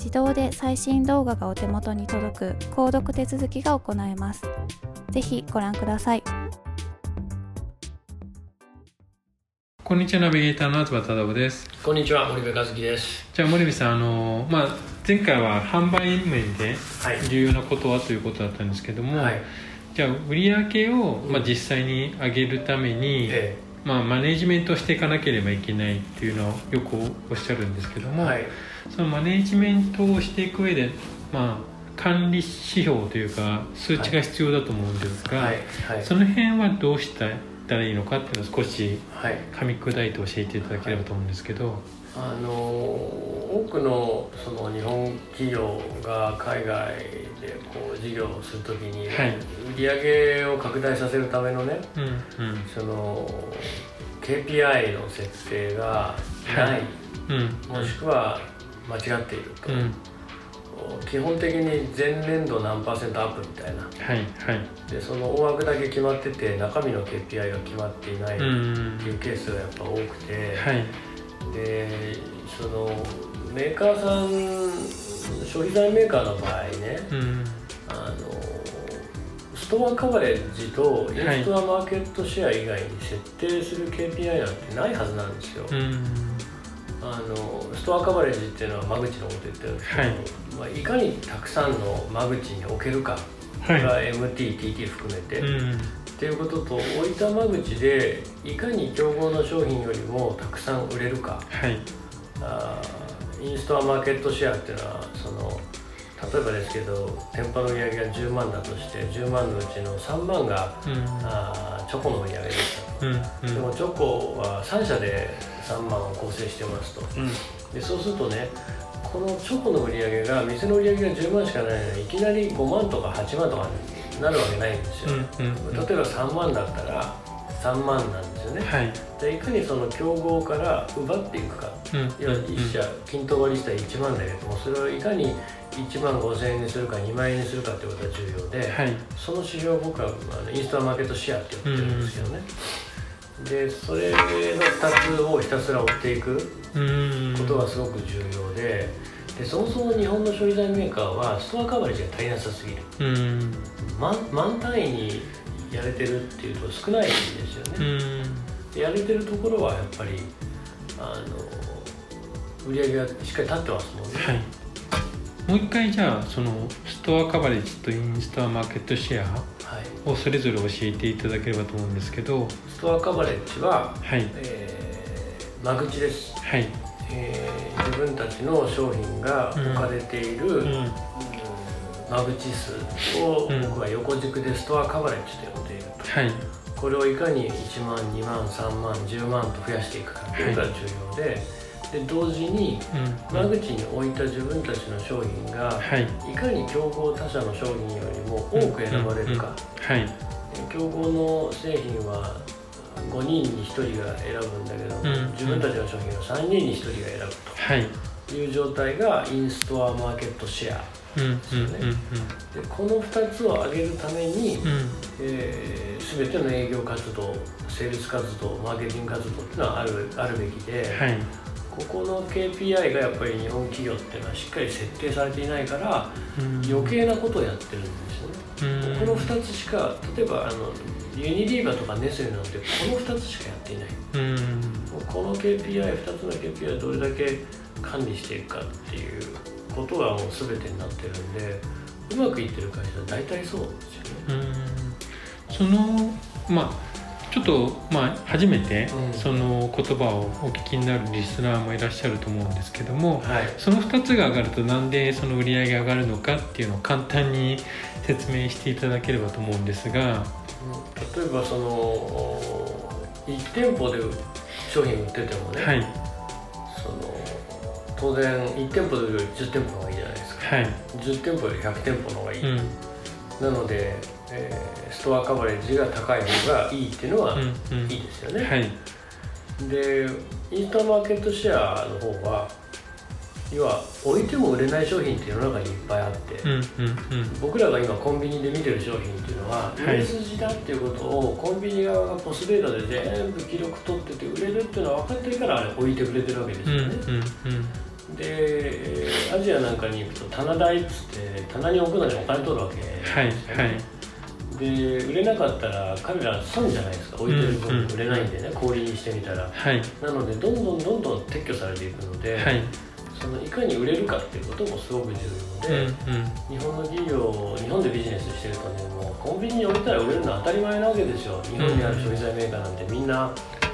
自動で最新動画がお手元に届く購読手続きが行えます。ぜひご覧ください。こんにちは、ナビゲーターの東忠夫です。こんにちは、森部和樹です。じゃあ森部さん、あのまあ前回は販売面で重要なことはということだったんですけども、はい、じゃあ売上をまあ実際に上げるために、ええまあ、マネジメントしていかなければいけないっていうのをよくおっしゃるんですけども、はい、そのマネジメントをしていく上で、まあ、管理指標というか数値が必要だと思うんですが、はい。はい、その辺はどうしたらいいのかっていうのを少し噛み砕いて教えていただければと思うんですけど。あの多くのその日本企業が海外でこう事業をするときに、はい、売上を拡大させるためのね、うんうん、その KPI の設定がない、はい。うん、もしくは間違っていると、うん、基本的に前年度何パーセントアップみたいな、はいはい、でその大枠だけ決まってて中身の KPI が決まっていないっていうケースがやっぱ多くて、はい、でそのメーカーさん消費財メーカーの場合ね、うん、あのストアカバレッジとインストアマーケットシェア以外に設定する KPI なんてないはずなんですよ。うんあのストアカバレッジっていうのは間口のこと言ってるんですけど、はい、まあ、いかにたくさんの間口に置けるか、これは MT、TT 含めて、うん、っていうことと置いた間口でいかに競合の商品よりもたくさん売れるか、はい、あインストアマーケットシェアっていうのはその例えばですけど店舗の売り上げが10万だとして10万のうちの3万が、うん、あチョコの売り上げでしたと、うんうん、でもチョコは3社で3万を構成してますと、うん、でそうするとねこのチョコの売り上げが店の売り上げが10万しかないのにいきなり5万とか8万とかになるわけないんですよ、例えば3万だったら3万なんですよね、はい、でいかにその競合から奪っていくか、うん、要は1社均等割りしたら1万だけどもそれをいかに1万5000円にするか2万円にするかってことが重要で、はい、その指標を僕はあのインストアマーケットシェアって呼ってるんですけどね、うんでそれの2つをひたすら追っていくことがすごく重要ででそもそも日本の消費財メーカーはストアカバレージが足りなさすぎる。満満単位にやれてるっていうと少ないんですよね。でやれてるところはやっぱりあの売り上げがしっかり立ってますもんね、はい、もう一回じゃあそのストアカバレッジとインストアマーケットシェアをそれぞれ教えていただければと思うんですけど。ストアカバレッジは、はいえー、間口です、はい。えー、自分たちの商品が置かれている、うん、間口数を僕は横軸でストアカバレッジと呼んでいると、はい、これをいかに1万2万3万10万と増やしていくかというのが重要で、はい、で同時に間口に置いた自分たちの商品が、はい、いかに競合他社の商品よりも多く選ばれるか、はい、競合の製品は5人に1人が選ぶんだけど、うん、自分たちの商品は3人に1人が選ぶと。い。う状態がインストアマーケットシェアですよね。でこの2つを上げるために、うん、えー、全ての営業活動セールス活動マーケティング活動っていうのはあるあるべきで、はい、ここの KPI がやっぱり日本企業っていうのはしっかり設定されていないから、うん、余計なことをやってるんですよね。うん、この2つしか例えばあのユニリーバとかネスレなんてこの2つしかやっていない、うん、この KPI2 つの KPI をどれだけ管理していくかっていうことがもう全てになってるんでうまくいってる会社は大体そうですよね。そのまあちょっとまあ初めてその言葉をお聞きになるリスナーもいらっしゃると思うんですけども、はい、その2つが上がるとなんでその売り上げが上がるのかっていうのを簡単に説明していただければと思うんですが、例えばその1店舗で商品売っててもね、はい、その当然1店舗より10店舗の方がいいじゃないですか、はい、10店舗より100店舗の方がいい、うん、なので、えー、ストアカバレッジが高い方がいいっていうのはいいですよね、うんうんはい、でインスタマーケットシェアの方は要は置いても売れない商品って世の中にいっぱいあって、うんうんうん、僕らが今コンビニで見てる商品っていうのは、売れ筋だっていうことをコンビニ側がポスデータで全部記録取ってて売れるっていうのは分かってるからあれ置いてくれてるわけですよね、うんうんうん、でアジアなんかに行くと棚代っつって棚に置くのにお金取るわけですよね、はいはいで売れなかったら彼ら損じゃないですか。置いてる分売れないんでね、うんうん、氷にしてみたら、はい、なのでどんどんどんどん撤去されていくので、はい。そのいかに売れるかっていうこともすごく重要で、うんうん、日本の企業日本でビジネスしてるとねもうコンビニに置いたら売れるのは当たり前なわけですよ。日本にある消費財メーカーなんてみんな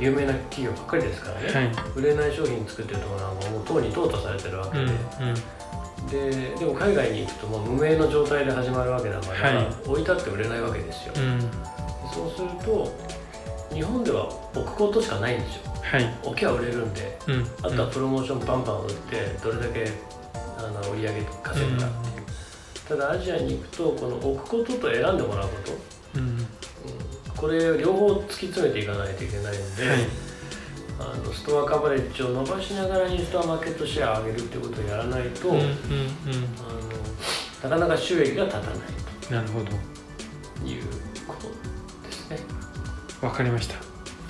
有名な企業ばっかりですからね、はい、売れない商品作ってるところなんかもうとうに淘汰されてるわけで、うんうんででも海外に行くともう無名の状態で始まるわけだから、はい、置いたって売れないわけですよ、うん、そうすると日本では置くことしかないんですよ。はい、置きは売れるんで、うん、あとはプロモーションバンバン売ってどれだけあの売り上げ稼ぐかっていう、ただアジアに行くとこの置くことと選んでもらうこと、うん、これ両方突き詰めていかないといけないんで、はい、あのストアカバレッジを伸ばしながらインストアマーケットシェアを上げるっていうことをやらないと、うんうんうん、あのなかなか収益が立たないと。なるほど。いうことですね。わかりました。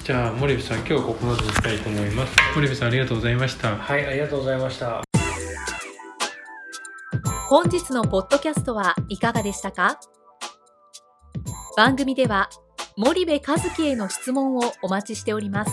じゃあ森部さん今日はここまでにしたいと思います。森部さんありがとうございました。はいありがとうございました。本日のポッドキャストはいかがでしたか？番組では森部和樹への質問をお待ちしております